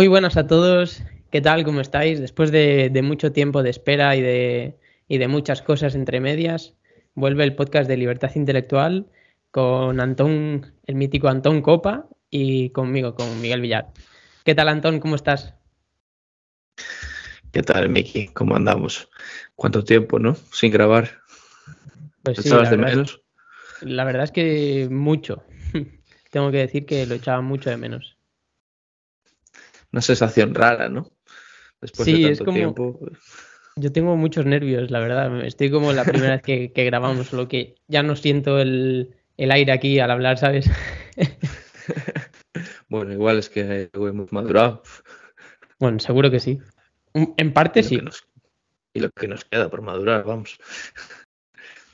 Muy buenas a todos. ¿Qué tal? ¿Cómo estáis? Después de, mucho tiempo de espera y de, de, muchas cosas entre medias, vuelve el podcast de Libertad Intelectual con Antón, el mítico Antón Copa y conmigo, con Miguel Villar. ¿Qué tal, Antón? ¿Cómo estás? ¿Qué tal, Miki? ¿Cómo andamos? ¿Cuánto tiempo, no? Sin grabar. Pues sí, de menos? La verdad es que mucho. Tengo que decir que lo echaba mucho de menos una sensación rara, ¿no? Después sí, de tanto es como... tiempo. Yo tengo muchos nervios, la verdad. Estoy como la primera vez que, grabamos, solo que ya no siento el, aire aquí al hablar, ¿sabes? bueno, igual es que hemos madurado. Bueno, seguro que sí. En parte sí. y lo que nos queda por madurar, vamos.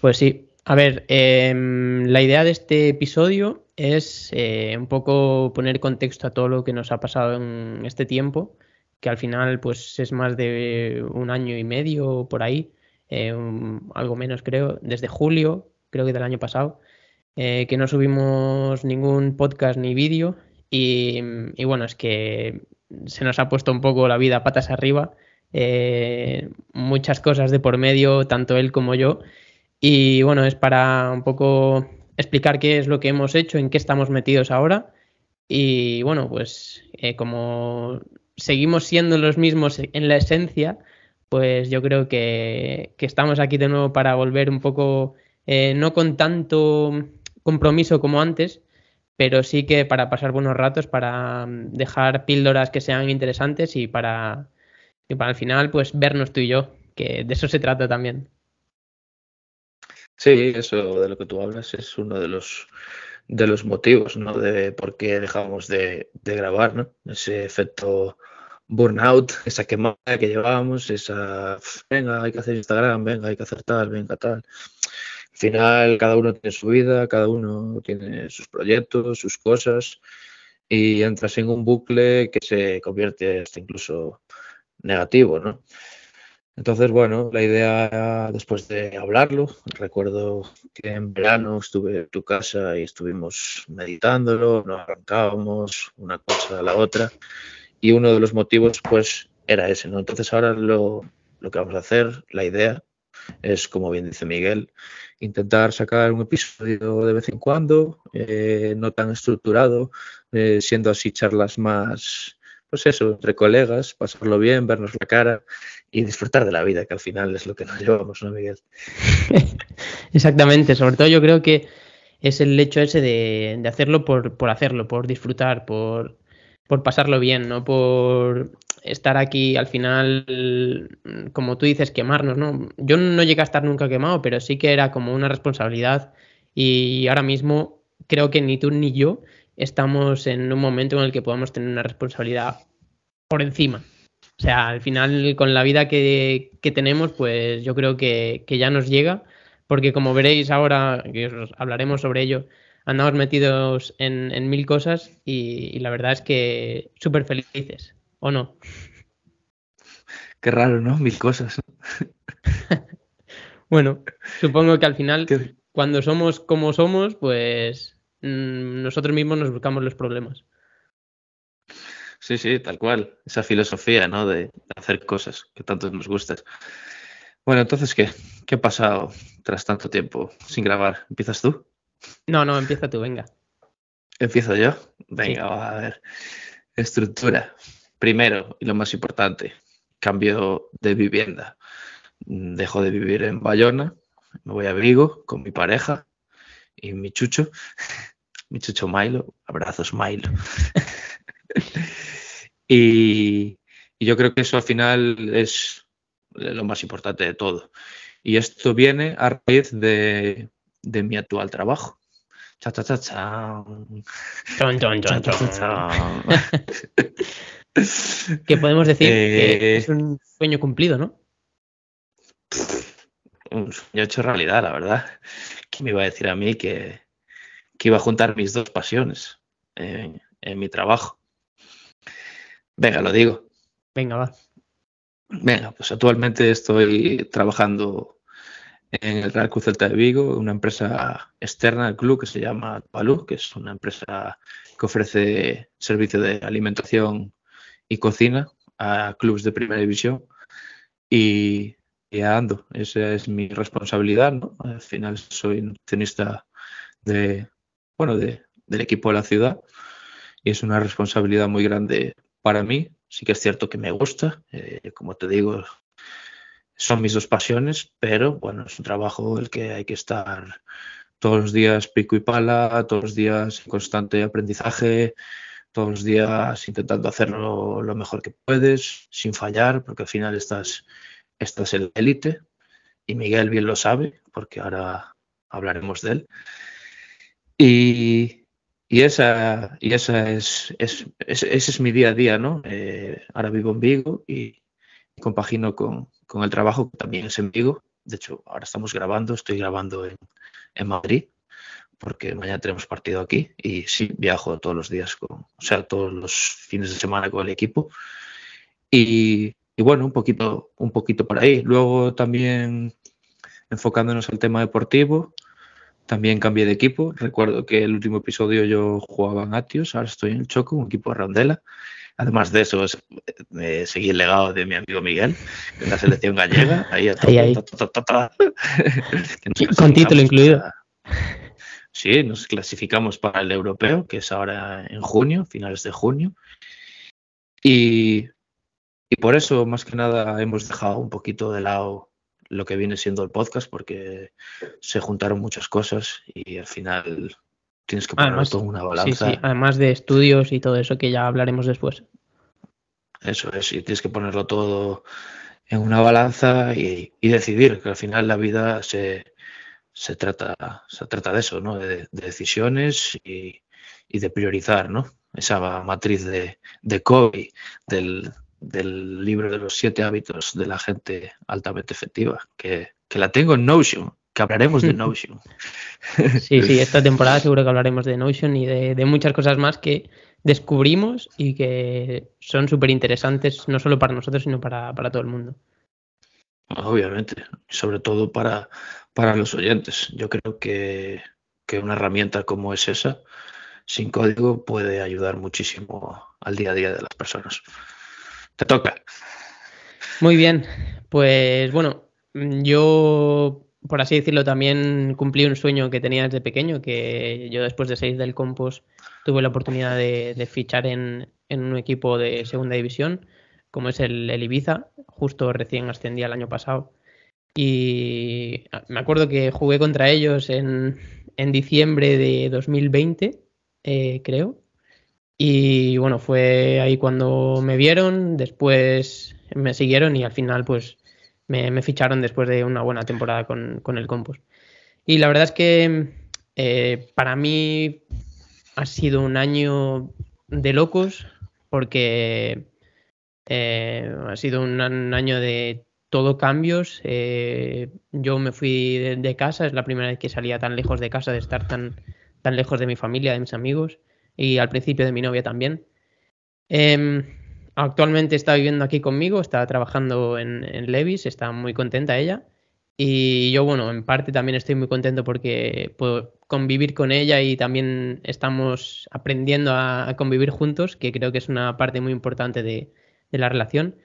Pues sí. A ver, em, la idea de este episodio es eh, un poco poner contexto a todo lo que nos ha pasado en este tiempo, que al final pues es más de un año y medio por ahí, eh, algo menos creo, desde julio, creo que del año pasado, eh, que no subimos ningún podcast ni vídeo y, y, bueno, es que se nos ha puesto un poco la vida patas arriba, muchas cosas de por medio, tanto él como yo. Y bueno, es para un poco explicar qué es lo que hemos hecho, en qué estamos metidos ahora. Y bueno, pues eh, como seguimos siendo los mismos en la esencia, pues yo creo que, estamos aquí de nuevo para volver un poco, eh, no con tanto compromiso como antes, pero sí que para pasar buenos ratos, para mm, dejar píldoras que sean interesantes y para, y para al final pues vernos tú y yo, que de eso se trata también. Sí, eso de lo que tú hablas es uno de los de los motivos, ¿no? De por qué dejamos de, grabar, ¿no? Ese efecto burnout, esa quemada que llevábamos, esa venga, hay que hacer Instagram, venga, hay que hacer tal, venga, tal. Al final, cada uno tiene su vida, cada uno tiene sus proyectos, sus cosas, y entras en un bucle que se convierte hasta incluso negativo, ¿no? Entonces, bueno, la idea después de hablarlo, recuerdo que en verano estuve en tu casa y estuvimos meditándolo, nos arrancábamos una cosa a la otra y uno de los motivos pues era ese, ¿no? Entonces ahora lo, que vamos a hacer, la idea es, como bien dice Miguel, intentar sacar un episodio de vez en cuando, eh, no tan estructurado, eh, siendo así charlas más pues eso, entre colegas, pasarlo bien, vernos la cara y disfrutar de la vida, que al final es lo que nos llevamos, ¿no, Miguel? Exactamente, sobre todo yo creo que es el hecho ese de, hacerlo por, por, hacerlo, por disfrutar, por, por pasarlo bien, no por estar aquí al final, como tú dices, quemarnos, ¿no? Yo no llegué a estar nunca quemado, pero sí que era como una responsabilidad y ahora mismo creo que ni tú ni yo estamos en un momento en el que podemos tener una responsabilidad por encima. O sea, al final con la vida que, tenemos, pues yo creo que, ya nos llega, porque como veréis ahora, que os hablaremos sobre ello, andamos metidos en, mil cosas y, la verdad es que súper felices, ¿o no? Qué raro, ¿no? Mil cosas. bueno, supongo que al final, cuando somos como somos, pues nosotros mismos nos buscamos los problemas. Sí, sí, tal cual. Esa filosofía, ¿no? De hacer cosas que tanto nos gustan. Bueno, entonces, ¿qué? ¿Qué ha pasado tras tanto tiempo sin grabar? ¿Empiezas tú? No, no, empieza tú, venga. ¿Empiezo yo? Venga, a ver. Estructura. Primero, y lo más importante, cambio de vivienda. Dejo de vivir en Bayona, me voy a Vigo con mi pareja y mi chucho, mi chucho Milo, abrazos Milo. y, yo creo que eso al final es lo más importante de todo. Y esto viene a raíz de, mi actual trabajo. Cha, cha, cha, cha. que podemos decir que eh, es un sueño cumplido, ¿no? Un sueño hecho realidad, la verdad me iba a decir a mí que, iba a juntar mis dos pasiones en, mi trabajo? Venga, lo digo. Venga, va. Venga, pues actualmente estoy trabajando en el Real Cruz Celta de Vigo, una empresa externa del club que se llama Palú, que es una empresa que ofrece servicio de alimentación y cocina a clubes de primera división y, y ando. Esa es mi responsabilidad, ¿no? Al final soy nutricionista de, bueno, de, del equipo de la ciudad y es una responsabilidad muy grande para mí. Sí que es cierto que me gusta, eh, como te digo, son mis dos pasiones, pero bueno, es un trabajo el que hay que estar todos los días pico y pala, todos los días en constante aprendizaje, todos los días intentando hacerlo lo mejor que puedes, sin fallar, porque al final estás, estás en la élite y Miguel bien lo sabe, porque ahora hablaremos de él. Y, esa, y esa es, es, ese es mi día a día, ¿no? Eh, ahora vivo en Vigo y compagino con, el trabajo que también es en Vigo. De hecho, ahora estamos grabando, estoy grabando en, Madrid, porque mañana tenemos partido aquí y sí, viajo todos los días, con, o sea, todos los fines de semana con el equipo. Y, y bueno, un poquito, un poquito por ahí. Luego también enfocándonos al tema deportivo, también cambié de equipo. Recuerdo que el último episodio yo jugaba en Atios, ahora estoy en el Choco, un equipo de Rondela. Además de eso, eh, seguí el legado de mi amigo Miguel, en la selección gallega. Ahí, ahí, ahí. Con título incluido. Sí, nos clasificamos para el europeo, que es ahora en junio, finales de junio. Y, y por eso, más que nada, hemos dejado un poquito de lado lo que viene siendo el podcast porque se juntaron muchas cosas y al final tienes que ponerlo todo en una balanza. Sí, sí, además de estudios y todo eso que ya hablaremos después. Eso es, y tienes que ponerlo todo en una balanza y, y decidir, que al final la vida se, se, trata, se trata de eso, ¿no? De, de decisiones y, y, de priorizar, ¿no? Esa matriz de, de Kobe, del, del libro de los siete hábitos de la gente altamente efectiva, que, que la tengo en Notion, que hablaremos de Notion. Sí, sí, esta temporada seguro que hablaremos de Notion y de, de muchas cosas más que descubrimos y que son súper interesantes, no solo para nosotros, sino para, para, todo el mundo. Obviamente, sobre todo para, para los oyentes. Yo creo que, que una herramienta como es esa, sin código, puede ayudar muchísimo al día a día de las personas. Te toca. Muy bien, pues bueno, yo, por así decirlo, también cumplí un sueño que tenía desde pequeño, que yo después de seis del Compos tuve la oportunidad de, fichar en, en, un equipo de segunda división, como es el, el Ibiza, justo recién ascendí el año pasado. Y me acuerdo que jugué contra ellos en, en diciembre de 2020, eh, creo, y bueno, fue ahí cuando me vieron, después me siguieron y al final pues me, me ficharon después de una buena temporada con, con, el Compost. Y la verdad es que eh, para mí ha sido un año de locos porque eh, ha sido un, año de todo cambios. Eh, yo me fui de, de, casa, es la primera vez que salía tan lejos de casa, de estar tan, tan lejos de mi familia, de mis amigos y al principio de mi novia también. Eh, actualmente está viviendo aquí conmigo, está trabajando en, en, Levis, está muy contenta ella. Y yo, bueno, en parte también estoy muy contento porque puedo convivir con ella y también estamos aprendiendo a, a convivir juntos, que creo que es una parte muy importante de, de la relación.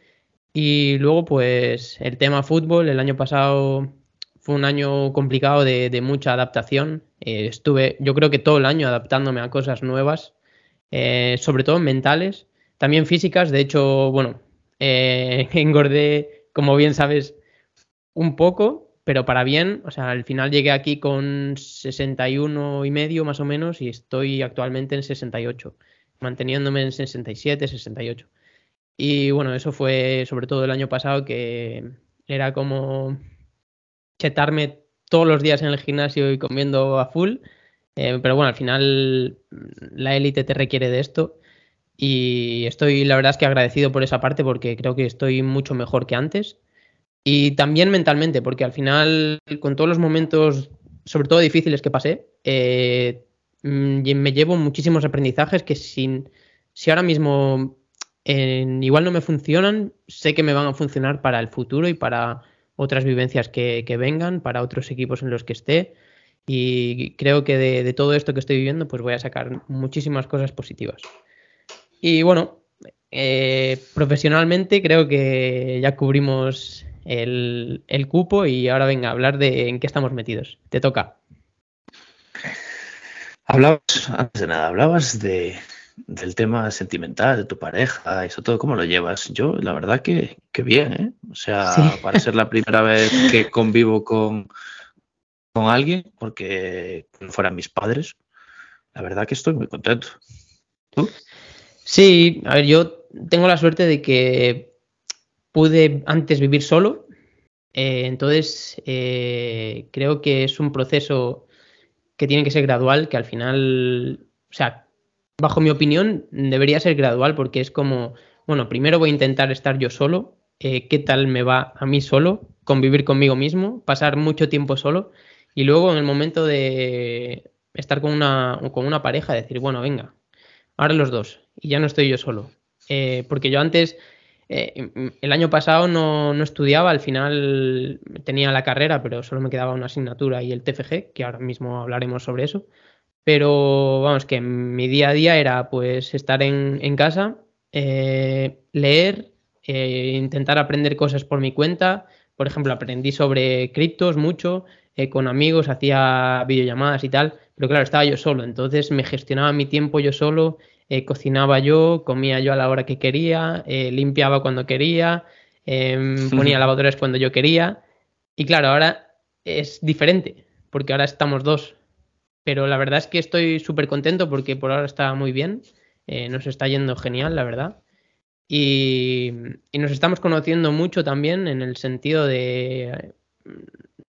Y luego, pues, el tema fútbol, el año pasado fue un año complicado de, mucha adaptación. Eh, estuve, yo creo que todo el año adaptándome a cosas nuevas, eh, sobre todo mentales, también físicas. De hecho, bueno, eh, engordé, como bien sabes, un poco, pero para bien. O sea, al final llegué aquí con 61 y medio más o menos y estoy actualmente en 68, manteniéndome en 67, 68. Y bueno, eso fue sobre todo el año pasado que era como chetarme todos los días en el gimnasio y comiendo a full. Eh, pero bueno, al final la élite te requiere de esto. Y estoy, la verdad es que agradecido por esa parte porque creo que estoy mucho mejor que antes. Y también mentalmente, porque al final, con todos los momentos, sobre todo difíciles que pasé, eh, mm, me llevo muchísimos aprendizajes que sin, si ahora mismo eh, igual no me funcionan, sé que me van a funcionar para el futuro y para otras vivencias que, que, vengan, para otros equipos en los que esté. Y creo que de, de, todo esto que estoy viviendo, pues voy a sacar muchísimas cosas positivas. Y bueno, eh, profesionalmente creo que ya cubrimos el, el, cupo y ahora venga a hablar de en qué estamos metidos. Te toca. Hablabas, antes de nada, hablabas de, del tema sentimental de tu pareja, eso todo, ¿cómo lo llevas? Yo, la verdad que, que bien, ¿eh? O sea, para ser la primera vez que convivo con, con alguien, porque no fueran mis padres, la verdad que estoy muy contento. ¿Tú? Sí, a ver, yo tengo la suerte de que pude antes vivir solo, eh, entonces eh, creo que es un proceso que tiene que ser gradual, que al final, o sea, bajo mi opinión, debería ser gradual porque es como, bueno, primero voy a intentar estar yo solo, eh, qué tal me va a mí solo, convivir conmigo mismo, pasar mucho tiempo solo y luego en el momento de estar con una, con una pareja, decir, bueno, venga, ahora los dos y ya no estoy yo solo. Eh, porque yo antes, eh, el año pasado no, no, estudiaba, al final tenía la carrera, pero solo me quedaba una asignatura y el TFG, que ahora mismo hablaremos sobre eso. Pero vamos, que mi día a día era pues estar en, en casa, eh, leer, eh, intentar aprender cosas por mi cuenta. Por ejemplo, aprendí sobre criptos mucho, eh, con amigos, hacía videollamadas y tal, pero claro, estaba yo solo, entonces me gestionaba mi tiempo yo solo, cocinaba yo, comía yo a la hora que quería, limpiaba cuando quería, em, ponía lavadores cuando yo quería. Y claro, ahora es diferente, porque ahora estamos dos, pero la verdad es que estoy súper contento porque por ahora está muy bien. Eh, nos está yendo genial, la verdad. Y, nos estamos conociendo mucho también en el sentido de mm,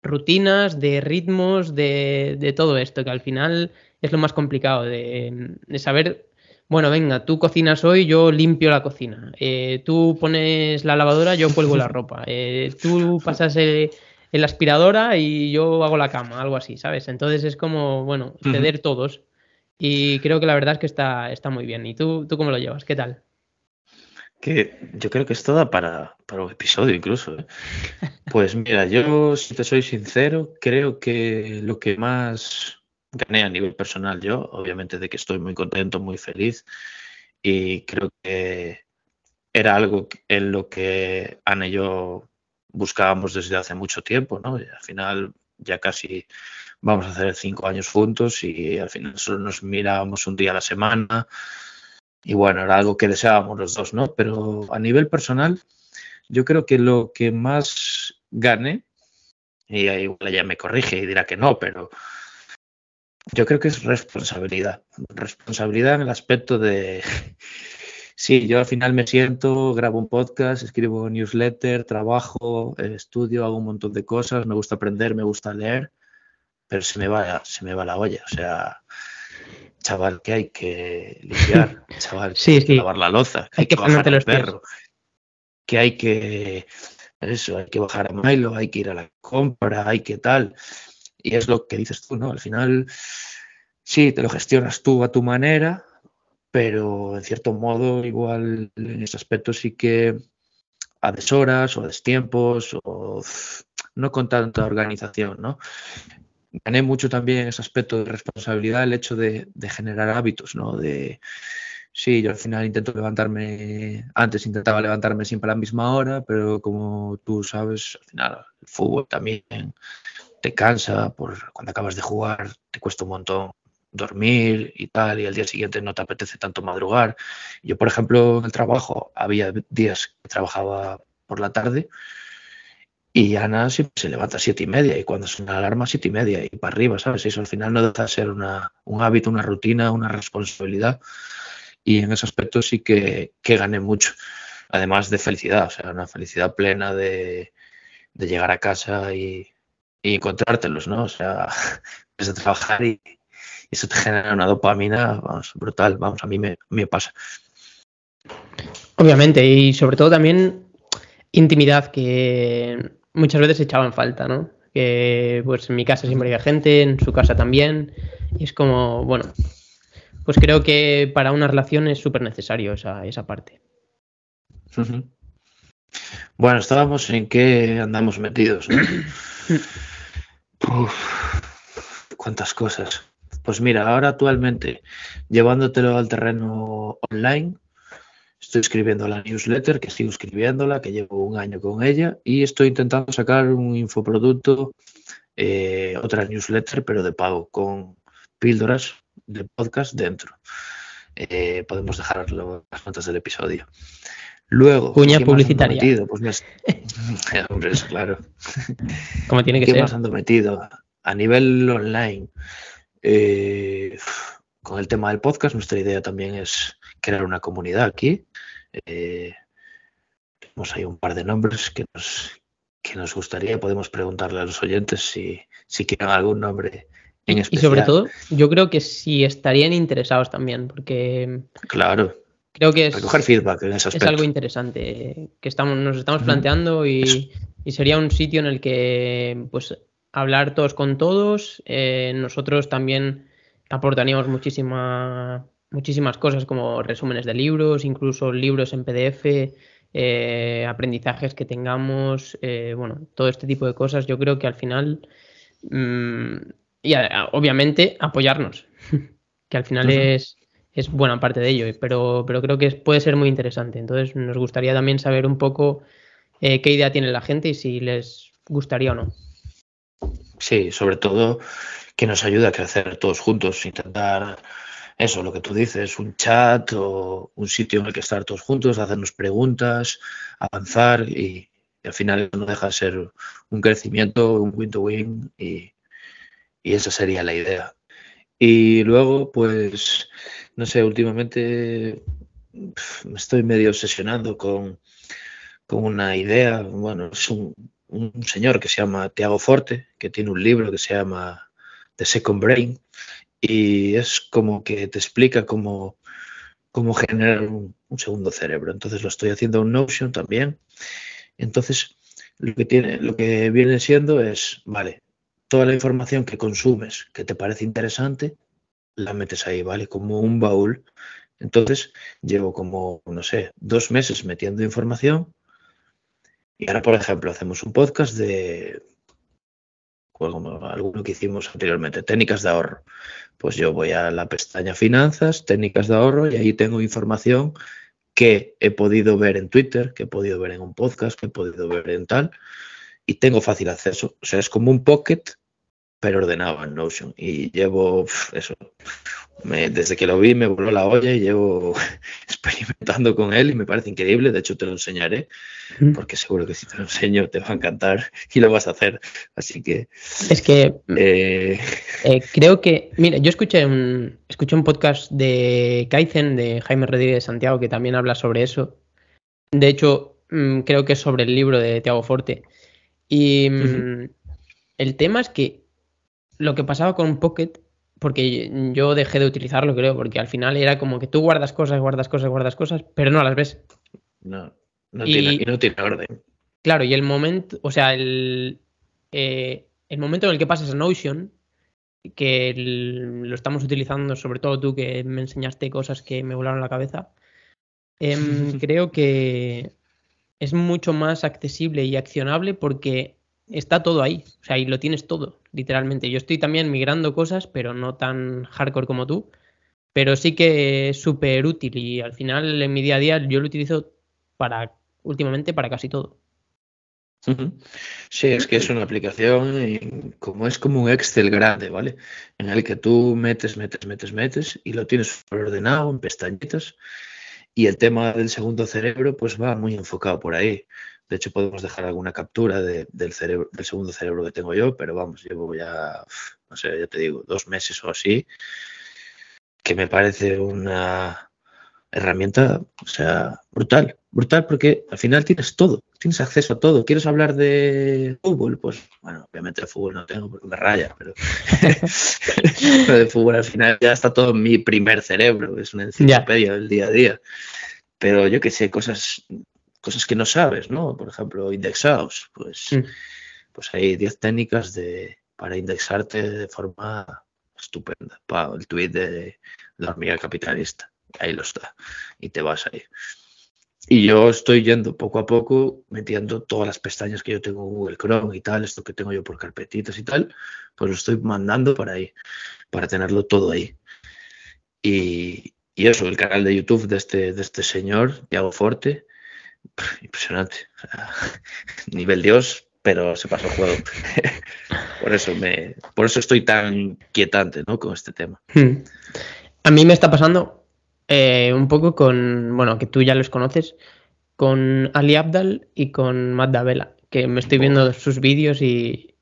rutinas, de ritmos, de, todo esto, que al final es lo más complicado, de, saber, bueno, venga, tú cocinas hoy, yo limpio la cocina, eh, tú pones la lavadora, yo cuelgo la ropa, eh, tú pasas el en la aspiradora y yo hago la cama, algo así, ¿sabes? Entonces es como, bueno, ceder todos. Y creo que la verdad es que está, está muy bien. ¿Y tú, tú cómo lo llevas? ¿Qué tal? Que yo creo que es toda para, para un episodio incluso. ¿eh? Pues mira, yo, si te soy sincero, creo que lo que más gané a nivel personal yo, obviamente de que estoy muy contento, muy feliz, y creo que era algo en lo que Ana y yo buscábamos desde hace mucho tiempo, ¿no? Y al final ya casi vamos a hacer cinco años juntos y al final solo nos mirábamos un día a la semana y bueno, era algo que deseábamos los dos, ¿no? Pero a nivel personal, yo creo que lo que más gane, y igual ella me corrige y dirá que no, pero yo creo que es responsabilidad. Responsabilidad en el aspecto de Sí, yo al final me siento, grabo un podcast, escribo newsletter, trabajo, eh, estudio, hago un montón de cosas, me gusta aprender, me gusta leer, pero se me va, se me va la olla. O sea, chaval, que hay que limpiar, chaval, que hay que lavar la loza, hay, que, bajar al perro, que hay que eso, hay que bajar a Milo, hay que ir a la compra, hay que tal. Y es lo que dices tú, ¿no? Al final, sí, te lo gestionas tú a tu manera, pero en cierto modo igual en ese aspecto sí que a deshoras o a destiempos o no con tanta organización, ¿no? Gané mucho también ese aspecto de responsabilidad, el hecho de, generar hábitos, ¿no? De, sí, yo al final intento levantarme, antes intentaba levantarme siempre a la misma hora, pero como tú sabes, al final el fútbol también te cansa, por cuando acabas de jugar te cuesta un montón dormir y tal, y al día siguiente no te apetece tanto madrugar. Yo, por ejemplo, en el trabajo había días que trabajaba por la tarde y Ana siempre se levanta a siete y media y cuando suena la alarma siete y media y para arriba, ¿sabes? Eso al final no deja de ser una, un hábito, una rutina, una responsabilidad y en ese aspecto sí que, que gané mucho. Además de felicidad, o sea, una felicidad plena de, de llegar a casa y, y encontrártelos, ¿no? O sea, desde trabajar y, eso te genera una dopamina vamos, brutal, vamos, a mí me, me pasa. Obviamente, y sobre todo también intimidad que muchas veces echaban falta, ¿no? Que pues en mi casa siempre había gente, en su casa también, y es como, bueno, pues creo que para una relación es súper necesario esa, esa parte. Bueno, estábamos en qué andamos metidos, ¿no? cuántas cosas. Pues mira, ahora actualmente, llevándotelo al terreno online, Estoy escribiendo la newsletter, que sigo escribiéndola, que llevo un año con ella, y estoy intentando sacar un infoproducto, eh, otra newsletter, pero de pago, con píldoras de podcast dentro. Eh, podemos dejar las notas del episodio. Luego, cuña publicitaria. Metido? Pues me Hombre, es claro. Como tiene que ¿Qué ser. más ando metido? A nivel online, eh, con el tema del podcast, nuestra idea también es crear una comunidad aquí. Eh, tenemos ahí un par de nombres que nos, que nos gustaría. Podemos preguntarle a los oyentes si, si quieren algún nombre en especial. Y sobre todo, yo creo que si estarían interesados también, porque Claro, creo que es, recoger feedback en ese es aspecto. algo interesante que estamos, nos estamos Ujú. planteando y, y sería un sitio en el que pues hablar todos con todos. eh, nosotros también aportaríamos muchísima, muchísimas cosas como resúmenes de libros, incluso libros en PDF, eh, aprendizajes que tengamos, eh, bueno, todo este tipo de cosas. Yo creo que al final, mm, y a- obviamente apoyarnos, que al final es, es buena parte de ello, pero, pero creo que puede ser muy interesante. Entonces nos gustaría también saber un poco eh, qué idea tiene la gente y si les gustaría o no. Sí, sobre todo que nos ayude a crecer todos juntos, intentar eso, lo que tú dices, un chat o un sitio en el que estar todos juntos, hacernos preguntas, avanzar y, al final no deja de ser un crecimiento, un win-to-win y, y esa sería la idea. Y luego, pues, no sé, últimamente me estoy medio obsesionando con, con una idea, bueno, es un, un señor que se llama Tiago Forte, que tiene un libro que se llama The Second Brain, y es como que te explica cómo, cómo generar un, un segundo cerebro. Entonces lo estoy haciendo en Notion también. Entonces, lo que tiene, lo que viene siendo es, vale, toda la información que consumes que te parece interesante, la metes ahí, ¿vale? Como un baúl. Entonces, llevo como, no sé, dos meses metiendo información y ahora, por ejemplo, hacemos un podcast de pues, como alguno que hicimos anteriormente, técnicas de ahorro. Pues yo voy a la pestaña finanzas, técnicas de ahorro y ahí tengo información que he podido ver en Twitter, que he podido ver en un podcast, que he podido ver en tal y tengo fácil acceso. O sea, es como un pocket, pero ordenado en Notion. Y llevo eso. Me- desde que lo vi me voló la olla y llevo experimentando con él y me parece increíble. De hecho, te lo enseñaré porque seguro que si te lo enseño te va a encantar y lo vas a hacer. Así que Es que eh, Eh, creo que, mira, yo escuché un, escuché un podcast de Kaizen, de Jaime Rodríguez de Santiago, que también habla sobre eso. De hecho, mm, creo que es sobre el libro de Tiago Forte. Y mm, el tema es que lo que pasaba con Pocket, porque yo dejé de utilizarlo, creo, porque al final era como que tú guardas cosas, guardas cosas, guardas cosas, pero no las ves. no, no, Y- tiene, no tiene orden. Claro, y el momento, o sea, el, eh, el momento en el que pasas a Notion, que el- lo estamos utilizando, sobre todo tú que me enseñaste cosas que me volaron la cabeza, em, creo que es mucho más accesible y accionable porque está todo ahí, o sea, y lo tienes todo, literalmente. Yo estoy también migrando cosas, pero no tan hardcore como tú, pero sí que es súper útil y al final en mi día a día yo lo utilizo para, últimamente, para casi todo. Sí, es que es una aplicación como es como un Excel grande, ¿vale? En el que tú metes, metes, metes, metes y lo tienes ordenado en pestañitas y el tema del segundo cerebro pues va muy enfocado por ahí. De hecho, podemos dejar alguna captura de- del cerebro, del segundo cerebro que tengo yo, pero vamos, llevo ya, no sé, ya te digo, dos meses o así, que me parece una herramienta, o sea, brutal, brutal porque al final tienes todo, tienes acceso a todo. ¿Quieres hablar de fútbol? Pues, bueno, obviamente de fútbol no tengo porque me raya, pero lo de fútbol al final ya está todo en mi primer cerebro, es una enciclopedia del día a día. Pero yo que sé, cosas, cosas que no sabes, ¿no? Por ejemplo, indexados, pues, Mm. pues hay 10 técnicas de, para indexarte de forma estupenda. Pa, el tweet de la hormiga capitalista, ahí lo está, y te vas ahí. Y yo estoy yendo poco a poco metiendo todas las pestañas que yo tengo en Google Chrome y tal, esto que tengo yo por carpetitas y tal, pues lo estoy mandando para ahí, para tenerlo todo ahí. Y, y eso, el canal de YouTube de este, de este señor, Tiago Forte, impresionante. nivel Dios, pero se pasó el juego. por eso me, por eso estoy tan quietante, ¿no? Con este tema. Hmm. A mí me está pasando eh, un poco con, bueno, que tú ya los conoces, con Ali Abdal y con Matt Davela, que me estoy viendo sus vídeos y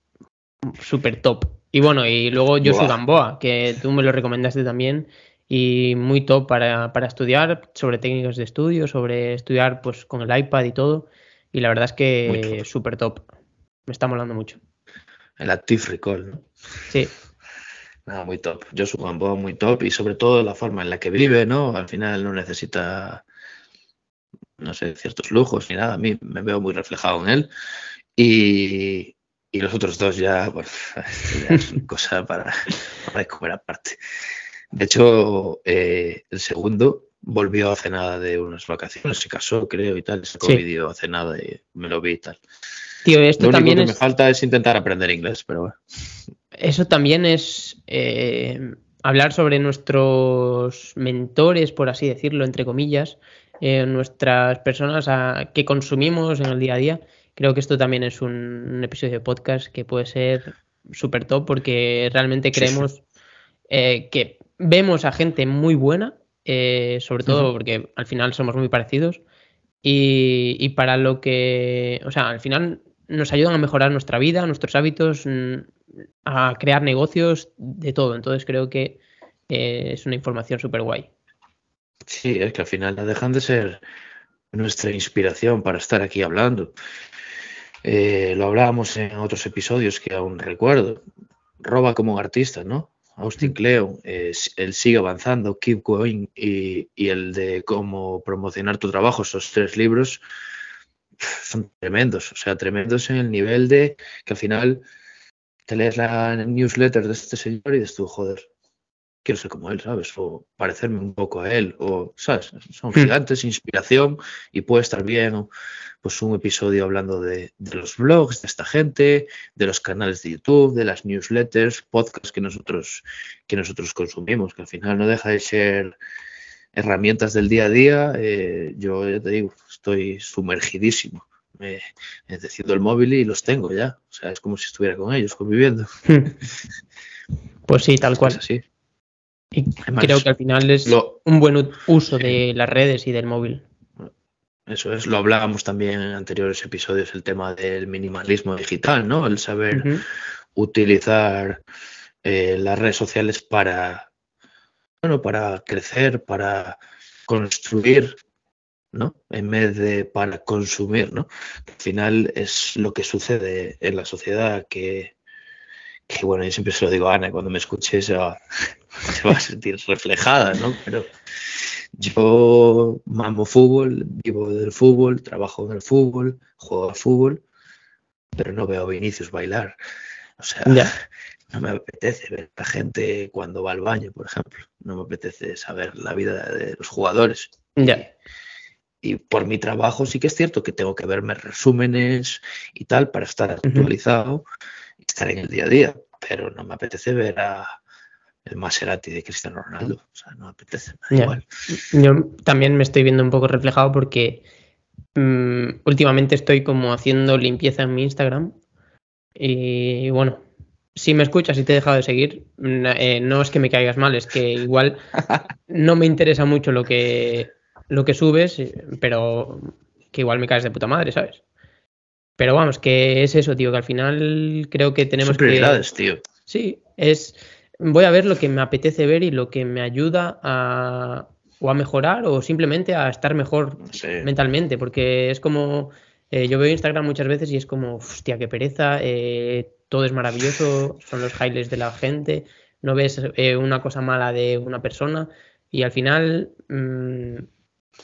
súper top. Y bueno, y luego Josu Gamboa, que tú me lo recomendaste también y muy top para, para, estudiar sobre técnicas de estudio, sobre estudiar pues con el iPad y todo. Y la verdad es que súper top. Me está molando mucho. El Active Recall, ¿no? Sí. Nada, muy top. Yo soy Gamboa muy top y sobre todo la forma en la que vive, ¿no? Al final no necesita, no sé, ciertos lujos ni nada. A mí me veo muy reflejado en él. Y, y los otros dos ya, bueno, ya es cosa para, para comer aparte. De hecho, eh, el segundo volvió hace nada de unas vacaciones, se casó, creo, y tal, sacó vídeo hace nada y me lo vi y tal. Tío, esto lo también único que me falta es intentar aprender inglés, pero bueno. Eso también es eh, hablar sobre nuestros mentores, por así decirlo, entre comillas, eh, nuestras personas a, que consumimos en el día a día. Creo que esto también es un, episodio de podcast que puede ser súper top porque realmente creemos que vemos a gente muy buena, eh, sobre todo porque al final somos muy parecidos. Y, para lo que, o sea, al final nos ayudan a mejorar nuestra vida, nuestros hábitos, mm, a crear negocios, de todo. Entonces creo que eh, es una información súper guay. Sí, es que al final dejan de ser nuestra inspiración para estar aquí hablando. Eh, lo hablábamos en otros episodios que aún recuerdo. Roba como artista, ¿no? Austin Cleo, él sigue avanzando, Keep Going y, el de cómo promocionar tu trabajo, esos tres libros son tremendos, o sea, tremendos en el nivel de que al final te lees la newsletter de este señor y dices tú, joder, quiero ser como él, ¿sabes? O parecerme un poco a él, o, ¿sabes? Son hmm. gigantes, inspiración y puede estar bien pues un episodio hablando de, los blogs de esta gente, de los canales de YouTube, de las newsletters, podcasts que nosotros, que nosotros consumimos, que al final no deja de ser herramientas del día a día. Eh, yo ya te digo, estoy sumergidísimo. Me, decido el móvil y los tengo ya. O sea, es como si estuviera con ellos conviviendo. Pues sí, tal cual. Sí. Y creo que al final es un buen uso de las redes y del móvil. Eso es, lo hablábamos también en anteriores episodios, el tema del minimalismo digital, ¿no? El saber utilizar eh, las redes sociales para, bueno, para crecer, para construir, ¿no? En vez de para consumir, ¿no? Al final es lo que sucede en la sociedad que, que bueno, yo siempre se lo digo a Ana, cuando me escuche se va, a sentir reflejada, ¿no? Pero yo mamo fútbol, vivo del fútbol, trabajo en el fútbol, juego al fútbol, pero no veo a Vinicius bailar. O sea, no me apetece ver a la gente cuando va al baño, por ejemplo. No me apetece saber la vida de los jugadores. Ya. Y por mi trabajo sí que es cierto que tengo que verme resúmenes y tal para estar actualizado y estar en el día a día, pero no me apetece ver a, el Maserati de Cristiano Ronaldo. O sea, no apetece. Igual. Yo también me estoy viendo un poco reflejado porque mm, últimamente estoy como haciendo limpieza en mi Instagram. Y bueno, si me escuchas y te he dejado de seguir, mm, eh, no es que me caigas mal, es que igual no me interesa mucho lo que, lo que subes, pero que igual me caes de puta madre, ¿sabes? Pero vamos, que es eso, tío, que al final creo que tenemos prioridades, tío. Sí, es voy a ver lo que me apetece ver y lo que me ayuda a o a mejorar o simplemente a estar mejor mentalmente, porque es como eh, yo veo Instagram muchas veces y es como, hostia, qué pereza, eh, todo es maravilloso, son los highlights de la gente, no ves eh, una cosa mala de una persona y al final mm,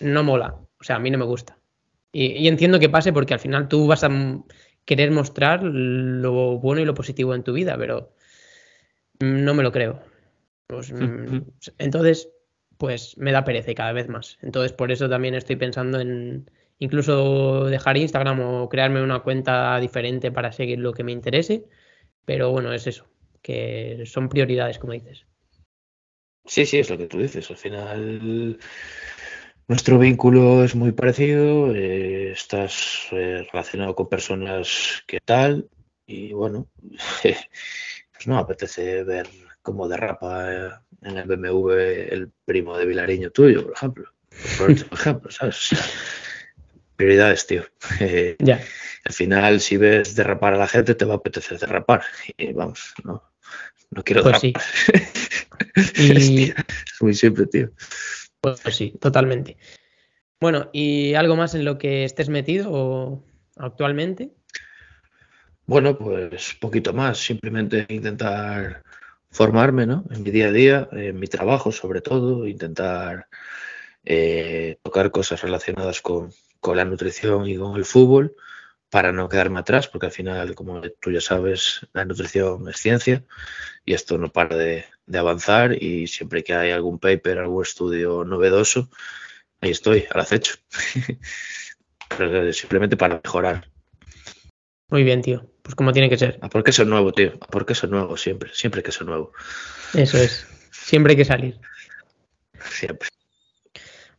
no mola, o sea, a mí no me gusta. y entiendo que pase porque al final tú vas a querer mostrar lo bueno y lo positivo en tu vida, pero no me lo creo. Pues, mm, entonces, pues me da pereza cada vez más. Entonces, por eso también estoy pensando en incluso dejar Instagram o crearme una cuenta diferente para seguir lo que me interese. Pero bueno, es eso, que son prioridades, como dices. Sí, sí, es lo que tú dices. Al final, nuestro vínculo es muy parecido. Eh, estás eh, relacionado con personas que tal. Y bueno, pues no apetece ver cómo derrapa eh, en el BMW el primo de Vilariño tuyo, por ejemplo. Por ejemplo, ¿sabes? prioridades, tío. ya. Al final, si ves derrapar a la gente, te va a apetecer derrapar. Y vamos, no, no quiero pues derrapar. Sí. es muy simple, tío. Pues sí, totalmente. Bueno, ¿y algo más en lo que estés metido actualmente? Bueno, pues poquito más, simplemente intentar formarme, ¿no? En mi día a día, en mi trabajo sobre todo, intentar eh, tocar cosas relacionadas con, con la nutrición y con el fútbol para no quedarme atrás, porque al final, como tú ya sabes, la nutrición es ciencia y esto no para de, avanzar y siempre que hay algún paper, algún estudio novedoso, ahí estoy, al acecho. Pero simplemente para mejorar. Muy bien, tío. Pues como tiene que ser. ¿A por qué eso nuevo, tío? ¿A por qué eso nuevo siempre? Siempre que eso nuevo. Eso es. Siempre hay que salir. Siempre.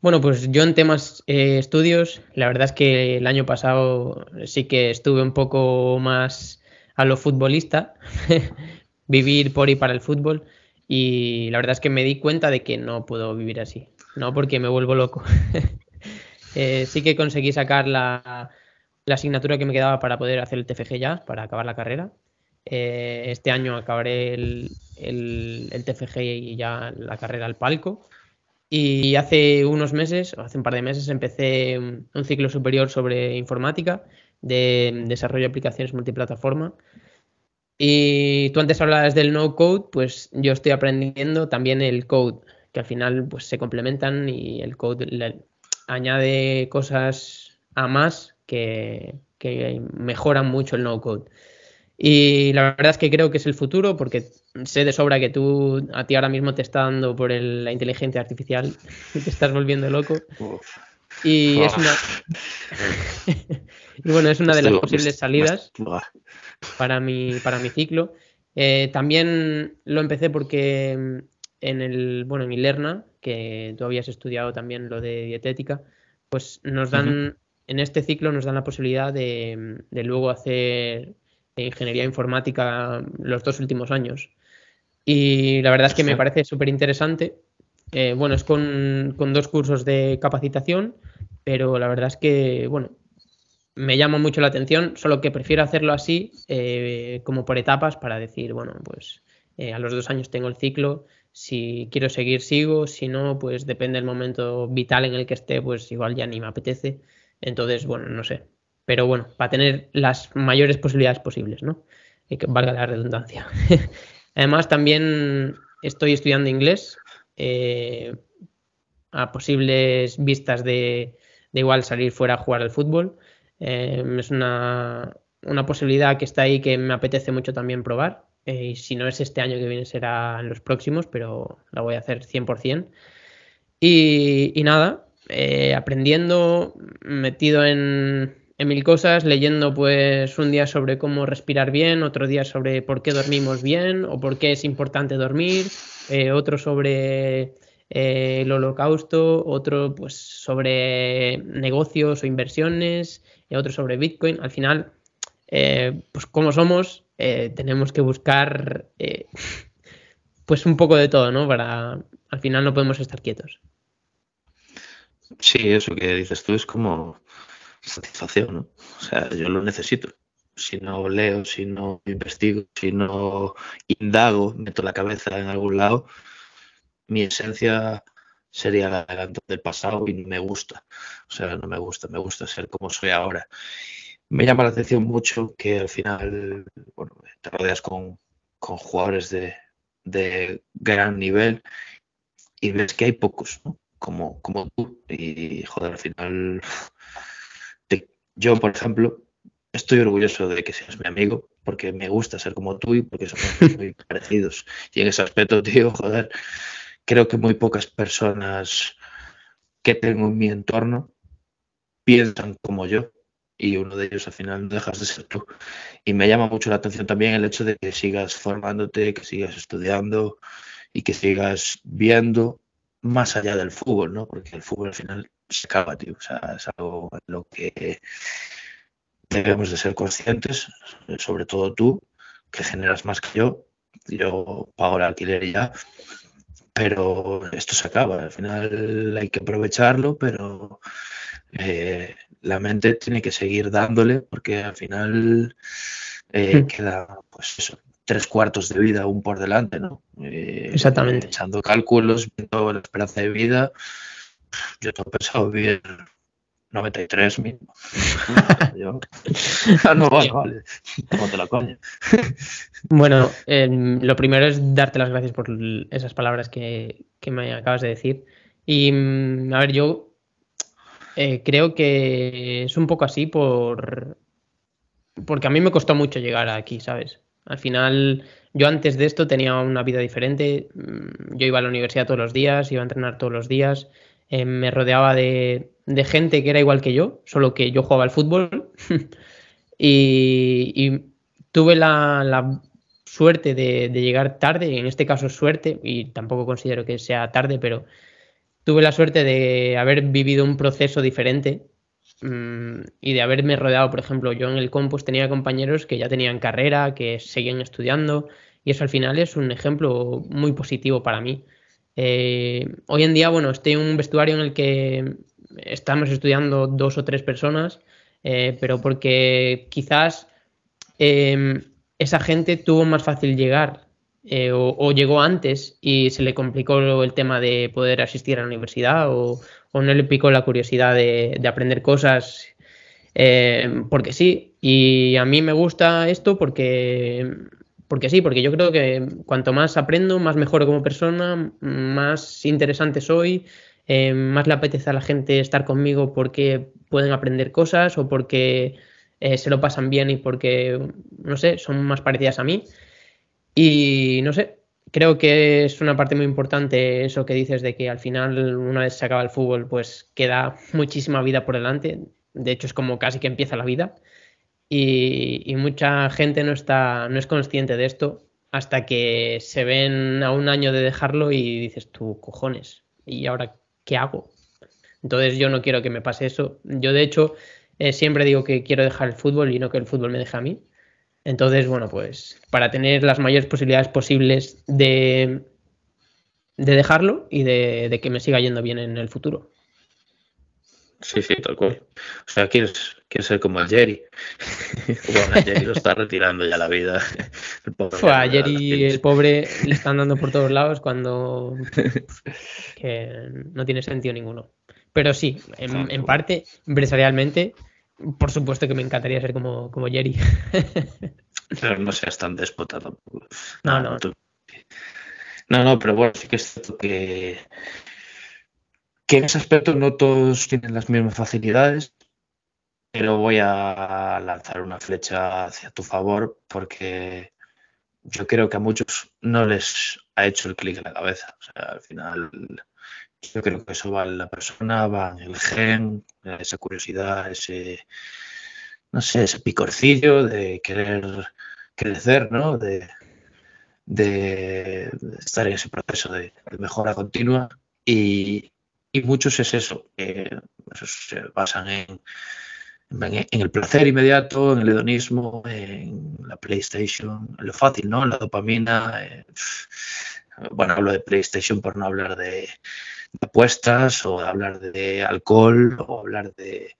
Bueno, pues yo en temas eh, estudios, la verdad es que el año pasado sí que estuve un poco más a lo futbolista, vivir por y para el fútbol, y la verdad es que me di cuenta de que no puedo vivir así, no porque me vuelvo loco. Eh, sí que conseguí sacar la, asignatura que me quedaba para poder hacer el TFG ya, para acabar la carrera. Eh, este año acabaré el, el, el TFG y ya la carrera al palco. Y hace unos meses, hace un par de meses, empecé un ciclo superior sobre informática de desarrollo de aplicaciones multiplataforma. Y tú antes hablabas del no code, pues yo estoy aprendiendo también el code, que al final pues se complementan y el code le añade cosas a más que, que mejoran mucho el no code. Y la verdad es que creo que es el futuro porque sé de sobra que tú a ti ahora mismo te está dando por la inteligencia artificial y te estás volviendo loco. Y es una y bueno, es una de las posibles salidas para mi, para mi ciclo. Eh, también lo empecé porque en el, bueno, en Ilerna, que tú habías estudiado también lo de dietética, pues nos dan, en este ciclo nos dan la posibilidad de, de luego hacer ingeniería informática los dos últimos años. Y la verdad es que me parece súper interesante. Eh, bueno, es con, dos cursos de capacitación, pero la verdad es que, bueno, me llama mucho la atención, solo que prefiero hacerlo así, eh, como por etapas, para decir, bueno, pues eh, a los dos años tengo el ciclo, si quiero seguir sigo, si no, pues depende del momento vital en el que esté, pues igual ya ni me apetece. Entonces, bueno, no sé, pero bueno, para tener las mayores posibilidades posibles, ¿no? Y que valga la redundancia. Además, también estoy estudiando inglés eh, a posibles vistas de, igual salir fuera a jugar al fútbol. Eh, es una, posibilidad que está ahí que me apetece mucho también probar. Eh, y si no es este año que viene, será en los próximos, pero la voy a hacer 100%. Y, y nada, aprendiendo, metido en, mil cosas, leyendo pues un día sobre cómo respirar bien, otro día sobre por qué dormimos bien o por qué es importante dormir, eh, otro sobre eh, el holocausto, otro pues sobre negocios o inversiones, eh, otro sobre Bitcoin. Al final, pues como somos, tenemos que buscar pues un poco de todo, ¿no? Para al final no podemos estar quietos. Sí, eso que dices tú es como satisfacción, ¿no? O sea, yo lo necesito. Si no leo, si no investigo, si no indago, meto la cabeza en algún lado, mi esencia sería la del pasado y me gusta. O sea, no me gusta, me gusta ser como soy ahora. Me llama la atención mucho que al final, bueno, te rodeas con, jugadores de, de, gran nivel y ves que hay pocos, ¿no? Como, como tú. Y, joder, al final yo, por ejemplo, estoy orgulloso de que seas mi amigo, porque me gusta ser como tú y porque somos muy parecidos. Y en ese aspecto, tío, joder, creo que muy pocas personas que tengo en mi entorno piensan como yo. Y uno de ellos al final no dejas de ser tú. Y me llama mucho la atención también el hecho de que sigas formándote, que sigas estudiando y que sigas viendo más allá del fútbol, ¿no? Porque el fútbol al final se acaba, tío. O sea, es algo en lo que debemos de ser conscientes, sobre todo tú, que generas más que yo. Yo pago el alquiler y ya, pero esto se acaba. Al final hay que aprovecharlo, pero eh, la mente tiene que seguir dándole porque al final eh, hmm. queda, pues eso, tres cuartos de vida aún por delante, ¿no? Eh, Exactamente. Echando cálculos, viendo la esperanza de vida, yo tengo pensado vivir 93 mismo. Ah, no, vale, vale. te la coña. bueno, em, lo primero es darte las gracias por esas palabras que, me acabas de decir. Y, mm, a ver, yo eh, creo que es un poco así por... Porque a mí me costó mucho llegar aquí, ¿sabes? Al final, yo antes de esto tenía una vida diferente. Mm, yo iba a la universidad todos los días, iba a entrenar todos los días. Eh, me rodeaba de, gente que era igual que yo, solo que yo jugaba al fútbol. y, tuve la, suerte de, llegar tarde, en este caso suerte, y tampoco considero que sea tarde, pero tuve la suerte de haber vivido un proceso diferente mm, y de haberme rodeado, por ejemplo, yo en el compus tenía compañeros que ya tenían carrera, que seguían estudiando, y eso al final es un ejemplo muy positivo para mí. Eh, hoy en día, bueno, estoy en un vestuario en el que estamos estudiando dos o tres personas, eh, pero porque quizás em, esa gente tuvo más fácil llegar eh, o, llegó antes y se le complicó el tema de poder asistir a la universidad o, no le la curiosidad de, aprender cosas porque sí. Y a mí me gusta esto porque porque sí, porque yo creo que cuanto más aprendo, más mejoro como persona, más interesante soy, eh, más le apetece a la gente estar conmigo porque pueden aprender cosas o porque eh, se lo pasan bien y porque, no sé, son más parecidas a mí. Y no sé, creo que es una parte muy importante eso que dices de que al final, una vez se acaba el fútbol, pues queda muchísima vida por delante. De hecho, es como casi que empieza la vida. Y, mucha gente no está, no es consciente de esto hasta que se ven a un año de dejarlo y dices tú, cojones, ¿y ahora qué hago? Entonces yo no quiero que me pase eso. Yo de hecho eh, siempre digo que quiero dejar el fútbol y no que el fútbol me deje a mí. Entonces, bueno, pues para tener las mayores posibilidades posibles de, de dejarlo y de que me siga yendo bien en el futuro. Sí, sí, tal cual. O sea, quieres, quieres ser como el Jerry. bueno, el Jerry lo está retirando ya la vida. El pobre, a Jerry, el pobre, le están dando por todos lados cuando que no tiene sentido ninguno. Pero sí, en, parte, empresarialmente, por supuesto que me encantaría ser como, como Jerry. pero no seas tan déspota tampoco. No, no. No, no, pero bueno, sí que es cierto que que en ese aspecto no todos tienen las mismas facilidades, pero voy a lanzar una flecha hacia tu favor porque yo creo que a muchos no les ha hecho el clic en la cabeza. O sea, al final yo creo que eso va en la persona, va en el gen, esa curiosidad, ese, no sé, ese picorcillo de querer crecer, ¿no? De, de estar en ese proceso de, mejora continua y, y muchos es eso, que se basan en, en, el placer inmediato, en el hedonismo, en la PlayStation, lo fácil, ¿no? En la dopamina. Eh, bueno, hablo de PlayStation por no hablar de, apuestas o hablar de alcohol o hablar de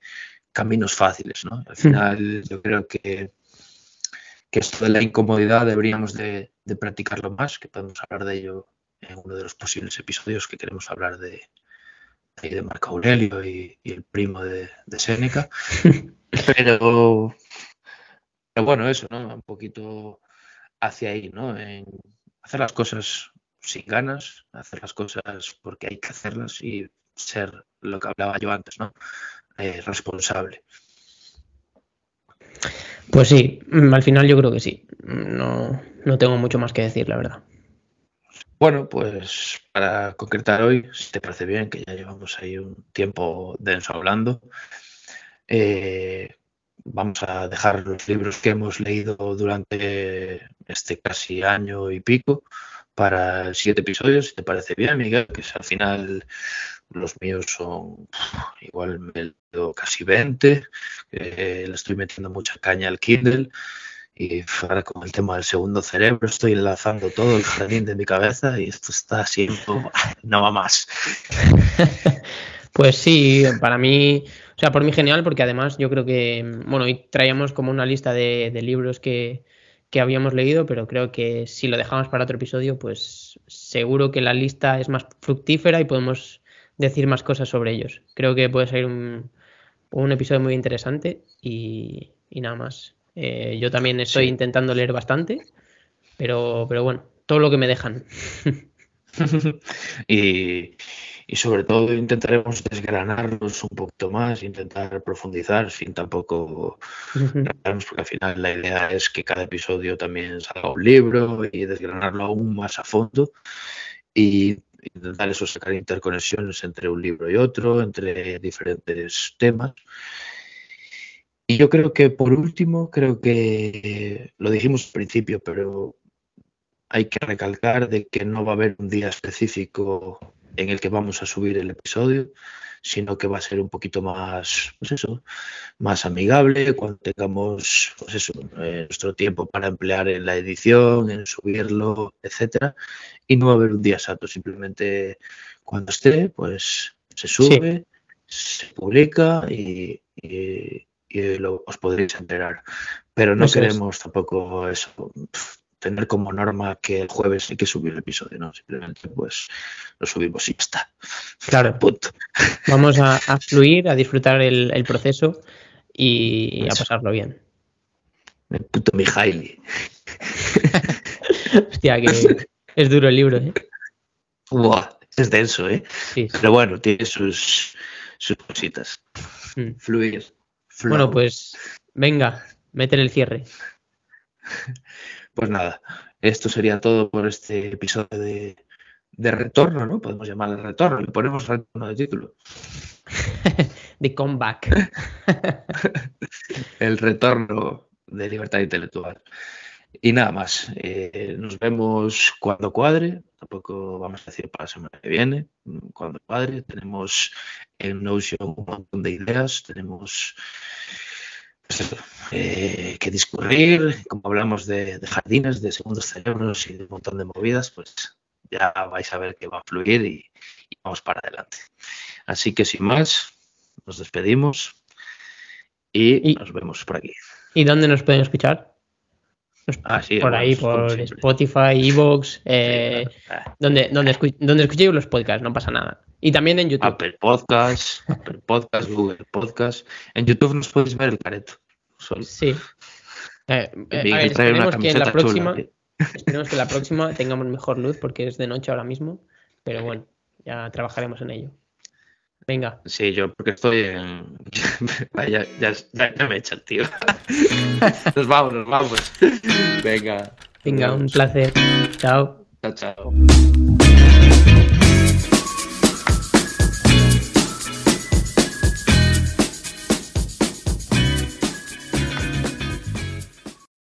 caminos fáciles, ¿no? Al hmm. final yo creo que, que esto de la incomodidad deberíamos de, de practicarlo más, que podemos hablar de ello en uno de los posibles episodios que queremos hablar de, de Marco Aurelio y, el primo de, de Séneca. pero, pero bueno, eso, ¿no? Un poquito hacia ahí, ¿no? En hacer las cosas sin ganas, hacer las cosas porque hay que hacerlas y ser lo que hablaba yo antes, ¿no? Eh, responsable. Pues sí, al final yo creo que sí. No, no tengo mucho más que decir, la verdad. Bueno, pues para concretar hoy, si te parece bien, que ya llevamos ahí un tiempo denso hablando, eh, vamos a dejar los libros que hemos leído durante este casi año y pico para siete episodios, si te parece bien, Miguel, que al final los míos son igual me casi 20, eh, le estoy metiendo mucha caña al Kindle y ahora con el tema del segundo cerebro estoy enlazando todo el jardín de mi cabeza y esto está siendo, no va más. Pues sí, para mí, o sea, por mí genial, porque además yo creo que, bueno, hoy traíamos como una lista de, libros que, que, habíamos leído, pero creo que si lo dejamos para otro episodio, pues seguro que la lista es más fructífera y podemos decir más cosas sobre ellos. Creo que puede ser un, un episodio muy interesante y, y nada más. Eh, yo también estoy intentando leer bastante, pero, pero bueno, todo lo que me dejan. y, y sobre todo intentaremos desgranarlos un poquito más, intentar profundizar sin tampoco porque al final la idea es que cada episodio también salga un libro y desgranarlo aún más a fondo y intentar eso sacar interconexiones entre un libro y otro, entre diferentes temas. Y yo creo que por último, creo que lo dijimos al principio, pero hay que recalcar de que no va a haber un día específico en el que vamos a subir el episodio, sino que va a ser un poquito más, pues eso, más amigable cuando tengamos, pues eso, eh, nuestro tiempo para emplear en la edición, en subirlo, etcétera, y no va a haber un día exacto, simplemente cuando esté, pues se sube, se publica y, lo, os podréis enterar. Pero no queremos tampoco eso tener como norma que el jueves hay que subir el episodio, ¿no? Simplemente pues lo subimos y ya está. Claro. Punto. Vamos a, fluir, a disfrutar el, proceso y, a pasarlo bien. El puto Mijaili. Hostia, que es duro el libro, ¿eh? es denso, ¿eh? Sí, Pero bueno, tiene sus, sus cositas. Mm. Fluir. Bueno, pues venga, meten el cierre. Pues nada, esto sería todo por este episodio de, retorno, ¿no? Podemos llamarle retorno, le ponemos retorno de título. de comeback. El retorno de libertad intelectual. Y nada más, eh, nos vemos cuando cuadre, tampoco vamos a decir para la semana que viene, cuando cuadre, tenemos en Notion un montón de ideas, tenemos eh, que discurrir, como hablamos de, jardines, de segundos cerebros y de un montón de movidas, pues ya vais a ver que va a fluir y, vamos para adelante. Así que sin más, nos despedimos y, nos vemos por aquí. ¿Y dónde nos pueden escuchar? Ah, por ahí, por Spotify, Evox, eh, donde, donde, donde escuchéis los podcasts, no pasa nada. Y también en YouTube. Apple Podcast, Apple Podcast, Google Podcast. En YouTube nos podéis ver el careto. Sí. Eh, eh, a ver, esperemos que en la próxima, esperemos que la próxima tengamos mejor luz porque es de noche ahora mismo. Pero bueno, ya trabajaremos en ello. Venga. Sí, yo porque estoy en. ya, ya, ya, me echan, tío. nos vamos, nos vamos. Venga. Venga, un placer. Chao. Chao, chao.